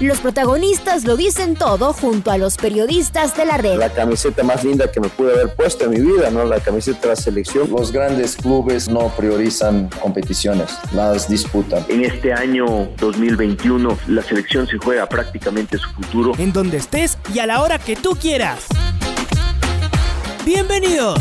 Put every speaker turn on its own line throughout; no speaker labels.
Los protagonistas lo dicen todo junto a los periodistas de la red.
La camiseta más linda que me pude haber puesto en mi vida, ¿no? La camiseta de la selección.
Los grandes clubes no priorizan competiciones, las disputan.
En este año 2021 la selección se juega prácticamente su futuro.
En donde estés y a la hora que tú quieras. Bienvenidos.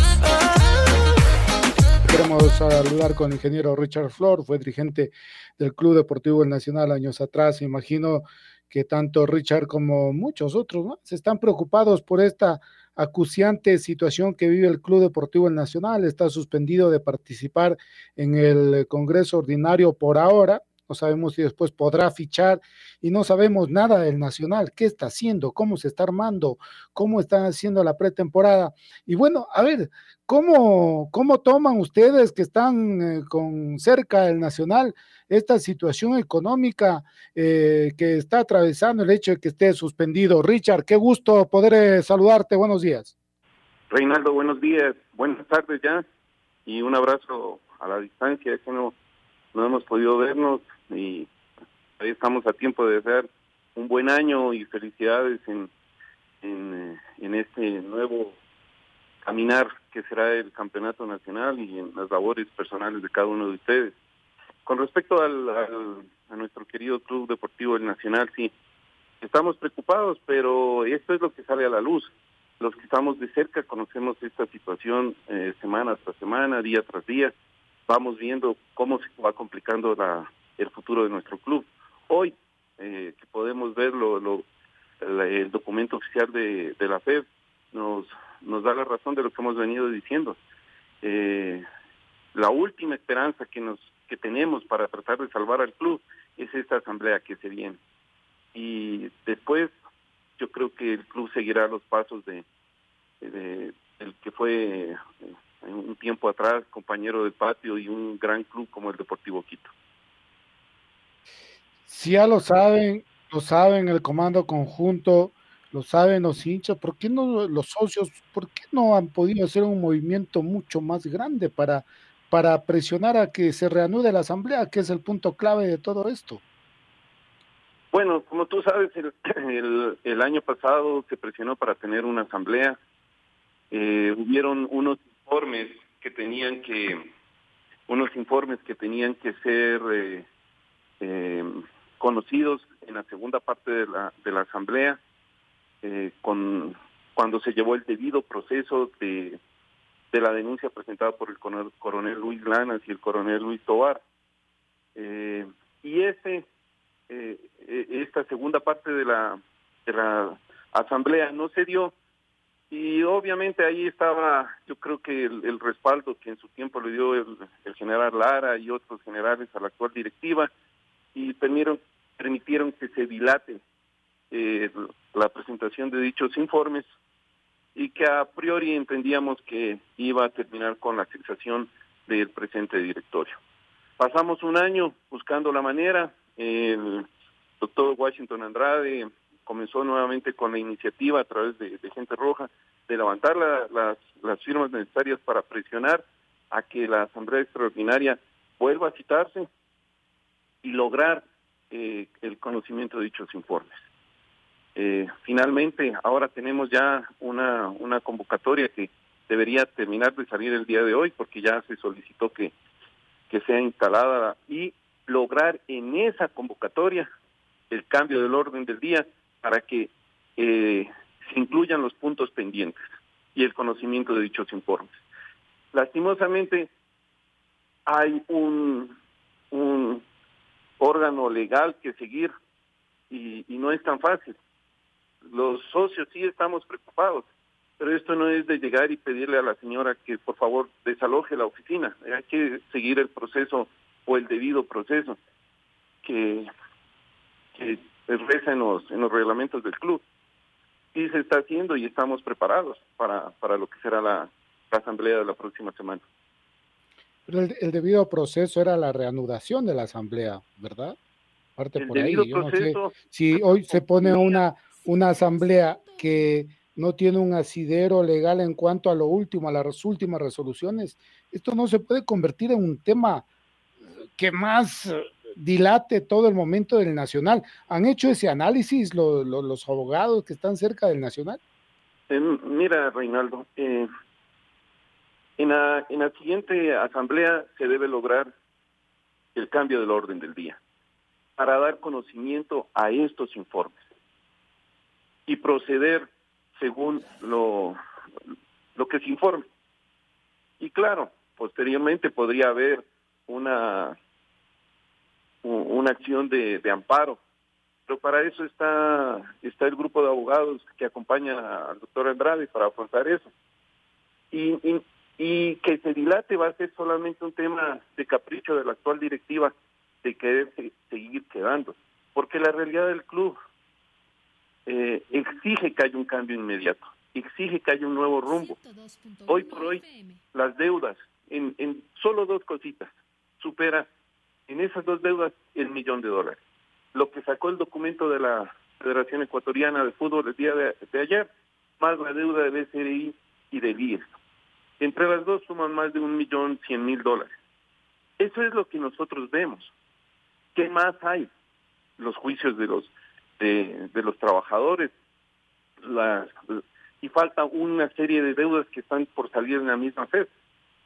Queremos saludar con el ingeniero Richard Flor, fue dirigente del Club Deportivo El Nacional años atrás. Imagino que tanto Richard como muchos otros se están preocupados por esta acuciante situación que vive el Club Deportivo Nacional. Está suspendido de participar en el Congreso Ordinario por ahora. No sabemos si después podrá fichar y no sabemos nada del Nacional, qué está haciendo, cómo se está armando, cómo están haciendo la pretemporada. Y bueno, a ver, ¿cómo, cómo toman ustedes que están eh, con cerca del Nacional esta situación económica eh, que está atravesando el hecho de que esté suspendido. Richard, qué gusto poder eh, saludarte. Buenos días.
Reinaldo, buenos días. Buenas tardes ya. Y un abrazo a la distancia, que no, no hemos podido vernos y ahí estamos a tiempo de hacer un buen año y felicidades en, en, eh, en este nuevo caminar que será el campeonato nacional y en las labores personales de cada uno de ustedes. Con respecto al, a nuestro querido Club Deportivo El Nacional, sí, estamos preocupados, pero esto es lo que sale a la luz. Los que estamos de cerca conocemos esta situación eh, semana tras semana, día tras día. Vamos viendo cómo se va complicando la, el futuro de nuestro club. Hoy, eh, que podemos ver lo, el documento oficial de, de la FED, nos, nos da la razón de lo que hemos venido diciendo. Eh, la última esperanza que nos que tenemos para tratar de salvar al club es esta asamblea que se viene. Y después yo creo que el club seguirá los pasos de, de el que fue eh, un tiempo atrás compañero del patio y un gran club como el Deportivo Quito.
Si ya lo saben, lo saben el comando conjunto, lo saben los hinchas, ¿por qué no los socios, por qué no han podido hacer un movimiento mucho más grande para para presionar a que se reanude la asamblea, que es el punto clave de todo esto.
Bueno, como tú sabes, el, el, año pasado se presionó para tener una asamblea. Eh, hubieron unos informes que tenían que, unos informes que tenían que ser eh, eh, conocidos en la segunda parte de la, de la asamblea, con cuando se llevó el debido proceso de de la denuncia presentada por el coronel Luis Lanas y el coronel Luis Tobar. Eh, y ese, eh, e, esta segunda parte de la, de la asamblea no se dio y obviamente ahí estaba yo creo que el, respaldo que en su tiempo le dio el, general Lara y otros generales a la actual directiva y permitieron, permitieron que se dilate eh, la presentación de dichos informes y que a priori entendíamos que iba a terminar con la cesación del presente directorio. Pasamos un año buscando la manera, el doctor Washington Andrade comenzó nuevamente con la iniciativa a través de, Gente Roja de levantar las, las firmas necesarias para presionar a que la Asamblea Extraordinaria vuelva a citarse y lograr eh, el conocimiento de dichos informes. Eh, finalmente, ahora tenemos ya una, una convocatoria que debería terminar de salir el día de hoy porque ya se solicitó que, que sea instalada y lograr en esa convocatoria el cambio del orden del día para que eh, se incluyan los puntos pendientes y el conocimiento de dichos informes. Lastimosamente, hay un, un órgano legal que seguir y no es tan fácil los socios sí estamos preocupados, pero esto no es de llegar y pedirle a la señora que por favor desaloje la oficina, hay que seguir el proceso o el debido proceso que, que reza en los, en los reglamentos del club. Sí se está haciendo y estamos preparados para, para lo que será la, la asamblea de la próxima semana.
Pero el, debido proceso era la reanudación de la asamblea, ¿verdad? Parte por ahí. Yo no sé si hoy se pone una, una asamblea que no tiene un asidero legal en cuanto a lo último, a las últimas resoluciones, esto no se puede convertir en un tema que más dilate todo el momento del Nacional. ¿Han hecho ese análisis los abogados que están cerca del Nacional?
Eh, mira, Reinaldo, eh, en, la, en la siguiente asamblea se debe lograr el cambio del orden del día para dar conocimiento a estos informes y proceder según lo, lo que se informe. Y claro, posteriormente podría haber una una acción de, amparo. Pero para eso está, está el grupo de abogados que acompaña al doctor Andrade para afrontar eso. Y, y, que se dilate va a ser solamente un tema de capricho de la actual directiva de querer seguir quedando. Porque la realidad del club eh, exige que haya un cambio inmediato, exige que haya un nuevo rumbo. Hoy por hoy, las deudas en, en solo dos cositas supera en esas dos deudas el millón de dólares. Lo que sacó el documento de la Federación Ecuatoriana de Fútbol el día de, ayer, más la deuda de BCRI y de BIES. Entre las dos suman más de un millón cien mil dólares. Eso es lo que nosotros vemos. ¿Qué más hay? Los juicios de los de, los trabajadores, las, y falta una serie de deudas que están por salir en la misma fe.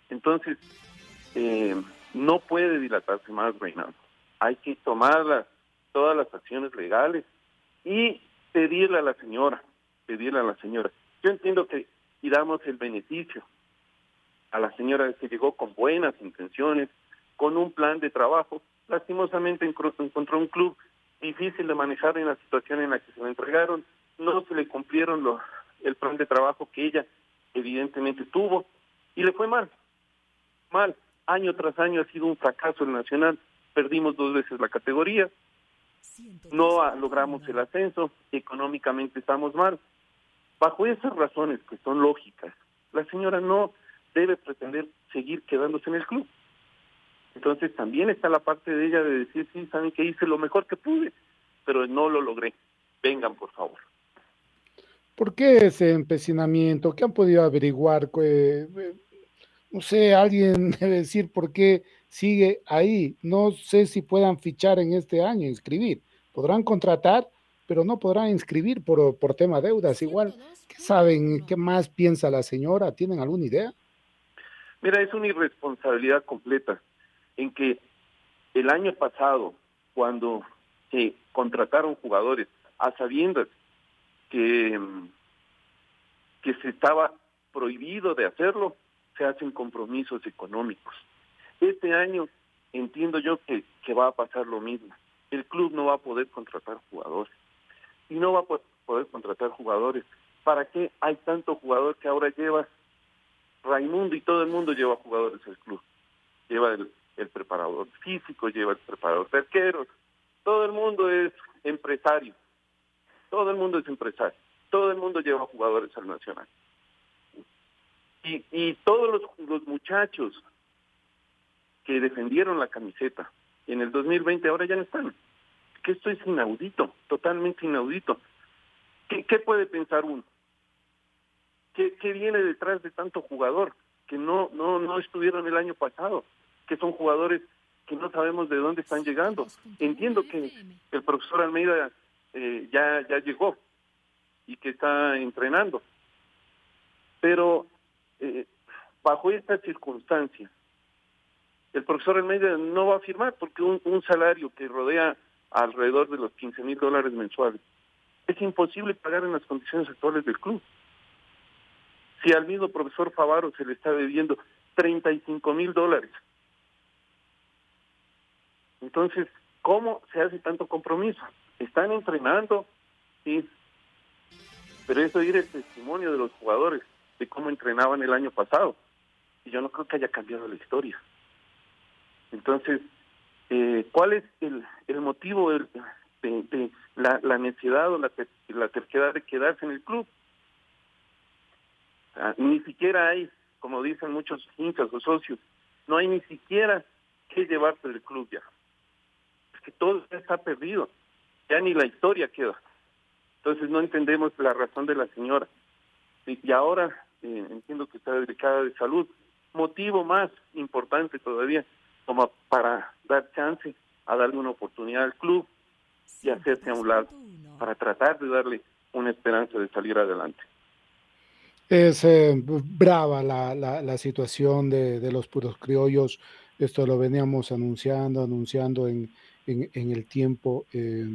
Entonces, eh, no puede dilatarse más, Reinaldo. Hay que tomar todas las acciones legales y pedirle a la señora, pedirle a la señora. Yo entiendo que y damos el beneficio a la señora que llegó con buenas intenciones, con un plan de trabajo. Lastimosamente encontró un club difícil de manejar en la situación en la que se le entregaron. No se le cumplieron los, el plan de trabajo que ella evidentemente tuvo y le fue mal. Mal año tras año ha sido un fracaso el Nacional. Perdimos dos veces la categoría, no logramos el ascenso, económicamente estamos mal. Bajo esas razones que son lógicas, la señora no debe pretender seguir quedándose en el club. Entonces también está la parte de ella de decir, sí, saben que hice lo mejor que pude, pero no lo logré. Vengan, por favor.
¿Por qué ese empecinamiento? ¿Qué han podido averiguar? no sé, alguien debe decir por qué sigue ahí. No sé si puedan fichar en este año, inscribir. Podrán contratar, pero no podrán inscribir por, por tema deudas. Igual, ¿qué saben? ¿Qué más piensa la señora? ¿Tienen alguna idea?
Mira, es una irresponsabilidad completa en que el año pasado, cuando se contrataron jugadores a sabiendas que, que se estaba prohibido de hacerlo, se hacen compromisos económicos. Este año entiendo yo que, que va a pasar lo mismo. El club no va a poder contratar jugadores. Y no va a poder contratar jugadores. ¿Para qué hay tanto jugador que ahora lleva Raimundo y todo el mundo lleva jugadores al club? Lleva el, el preparador físico, lleva el preparador de arqueros. Todo el mundo es empresario. Todo el mundo es empresario. Todo el mundo lleva jugadores al Nacional. Y, y todos los, los muchachos que defendieron la camiseta en el 2020 ahora ya no están. Que esto es inaudito, totalmente inaudito. ¿Qué, qué puede pensar uno? ¿Qué, ¿Qué viene detrás de tanto jugador que no, no, no estuvieron el año pasado? Que son jugadores que no sabemos de dónde están llegando. Entiendo que el profesor Almeida eh, ya, ya llegó y que está entrenando, pero eh, bajo esta circunstancia, el profesor Almeida no va a firmar porque un, salario que rodea alrededor de los 15 mil dólares mensuales es imposible pagar en las condiciones actuales del club. Si al mismo profesor Favaro se le está debiendo 35 mil dólares. Entonces, ¿cómo se hace tanto compromiso? Están entrenando, sí, pero eso ir el testimonio de los jugadores de cómo entrenaban el año pasado. Y yo no creo que haya cambiado la historia. Entonces, eh, ¿cuál es el, motivo de, la, la, necesidad o la, la terquedad de quedarse en el club? ni siquiera hay como dicen muchos hinchas o socios, no hay ni siquiera que llevarse del club ya. Que todo está perdido, ya ni la historia queda. Entonces no entendemos la razón de la señora. Y ahora eh, entiendo que está dedicada de salud, motivo más importante todavía como para dar chance a darle una oportunidad al club y hacerse a un lado para tratar de darle una esperanza de salir adelante.
Es eh, brava la, la, situación de, de, los puros criollos. Esto lo veníamos anunciando, anunciando en, en, el tiempo eh,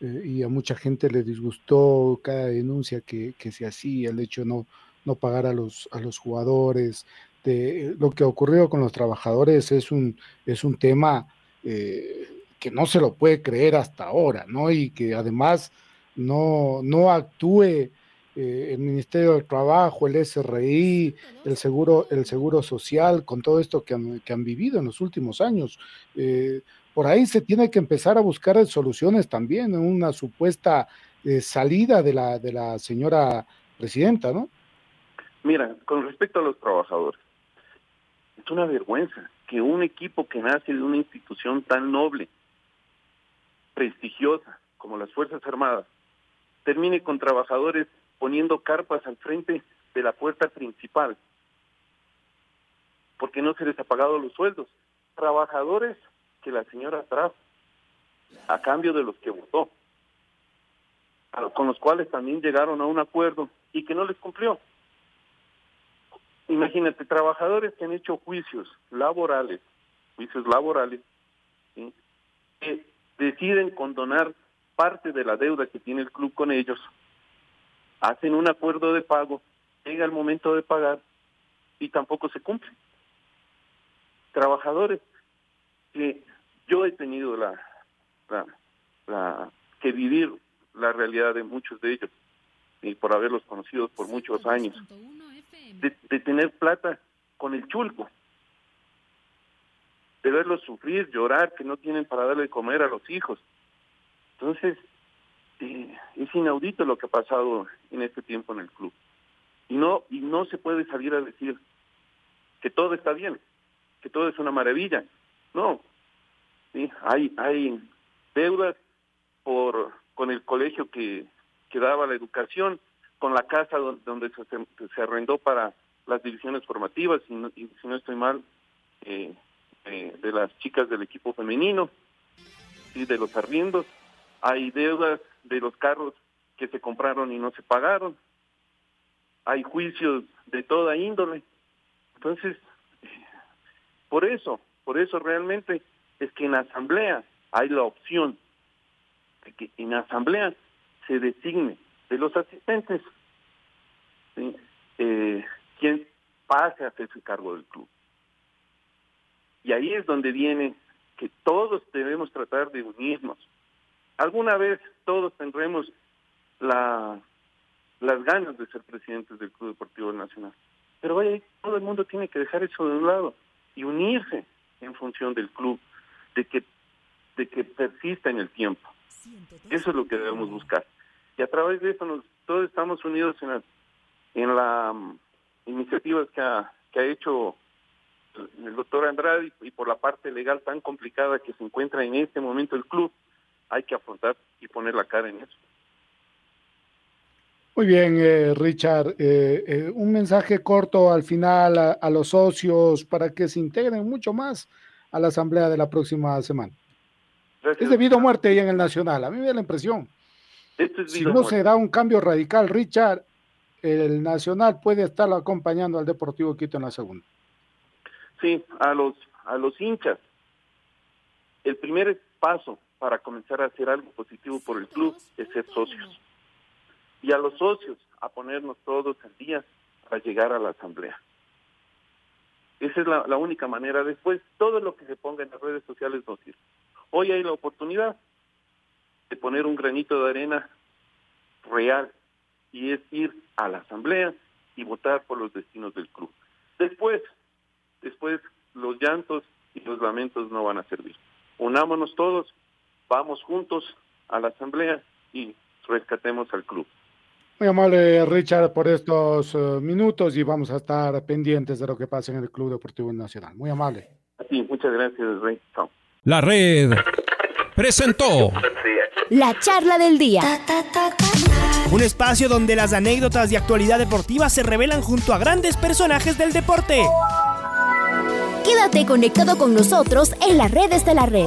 eh, y a mucha gente le disgustó cada denuncia que, se hacía, el hecho de no, no pagar a los, a los jugadores. De, lo que ocurrió con los trabajadores es un, es un tema que no se lo puede creer hasta ahora, ¿no? Y que además no, no actúe eh, el Ministerio del Trabajo, el SRI, el Seguro, el seguro Social, con todo esto que han, que han vivido en los últimos años. Eh, por ahí se tiene que empezar a buscar soluciones también, en una supuesta eh, salida de la, de la señora presidenta, ¿no?
Mira, con respecto a los trabajadores, es una vergüenza que un equipo que nace de una institución tan noble, prestigiosa como las Fuerzas Armadas, termine con trabajadores poniendo carpas al frente de la puerta principal, porque no se les ha pagado los sueldos. Trabajadores que la señora trajo a cambio de los que votó, con los cuales también llegaron a un acuerdo y que no les cumplió. Imagínate, trabajadores que han hecho juicios laborales, juicios laborales, que deciden condonar parte de la deuda que tiene el club con ellos, hacen un acuerdo de pago, llega el momento de pagar y tampoco se cumple. Trabajadores que yo he tenido la, la, que vivir la realidad de muchos de ellos y por haberlos conocido por muchos años, de, tener plata con el chulco, de verlos sufrir, llorar, que no tienen para darle de comer a los hijos, entonces, eh, es inaudito lo que ha pasado en este tiempo en el club. Y no, y no se puede salir a decir que todo está bien, que todo es una maravilla. No, ¿sí? hay, hay deudas por con el colegio que, que daba la educación, con la casa donde, se, arrendó para las divisiones formativas, y, no, si no estoy mal, eh, eh, de las chicas del equipo femenino, y de los arriendos hay deudas de los carros que se compraron y no se pagaron, hay juicios de toda índole. Entonces, por eso, por eso realmente es que en asamblea hay la opción de que en asamblea se designe de los asistentes eh, quien pase a hacerse cargo del club. Y ahí es donde viene que todos debemos tratar de unirnos, alguna vez todos tendremos la, las ganas de ser presidentes del Club Deportivo Nacional. Pero vaya, todo el mundo tiene que dejar eso de un lado y unirse en función del club, de que, de que persista en el tiempo. Eso es lo que debemos buscar. Y a través de eso nos, todos estamos unidos en, la, en la iniciativas que ha, que ha hecho el doctor Andrade y por la parte legal tan complicada que se encuentra en este momento el club hay que afrontar y poner la cara en eso.
Muy bien, eh, Richard. Eh, eh, un mensaje corto al final a, los socios para que se integren mucho más a la asamblea de la próxima semana. Es debido a muerte ahí en el Nacional. A mí me da la impresión. si no se da un cambio radical, Richard, el Nacional puede estar acompañando al Deportivo Quito en la segunda.
Sí, a los, a los hinchas. El primer paso para comenzar a hacer algo positivo por el club es ser socios. Y a los socios a ponernos todos al día para llegar a la asamblea. Esa es la, única manera. Después, todo lo que se ponga en las redes sociales no sirve. Hoy hay la oportunidad de poner un granito de arena real y es ir a la asamblea y votar por los destinos del club. Después, después los llantos y los lamentos no van a servir. Unámonos todos vamos juntos a la asamblea y rescatemos al club.
Muy amable Richard por estos uh, minutos y vamos a estar pendientes de lo que pasa en el Club Deportivo Nacional. Muy amable.
Sí, muchas gracias, Rey. Chao.
La red presentó
La charla del día.
Un espacio donde las anécdotas de actualidad deportiva se revelan junto a grandes personajes del deporte.
Quédate conectado con nosotros en las redes de la red.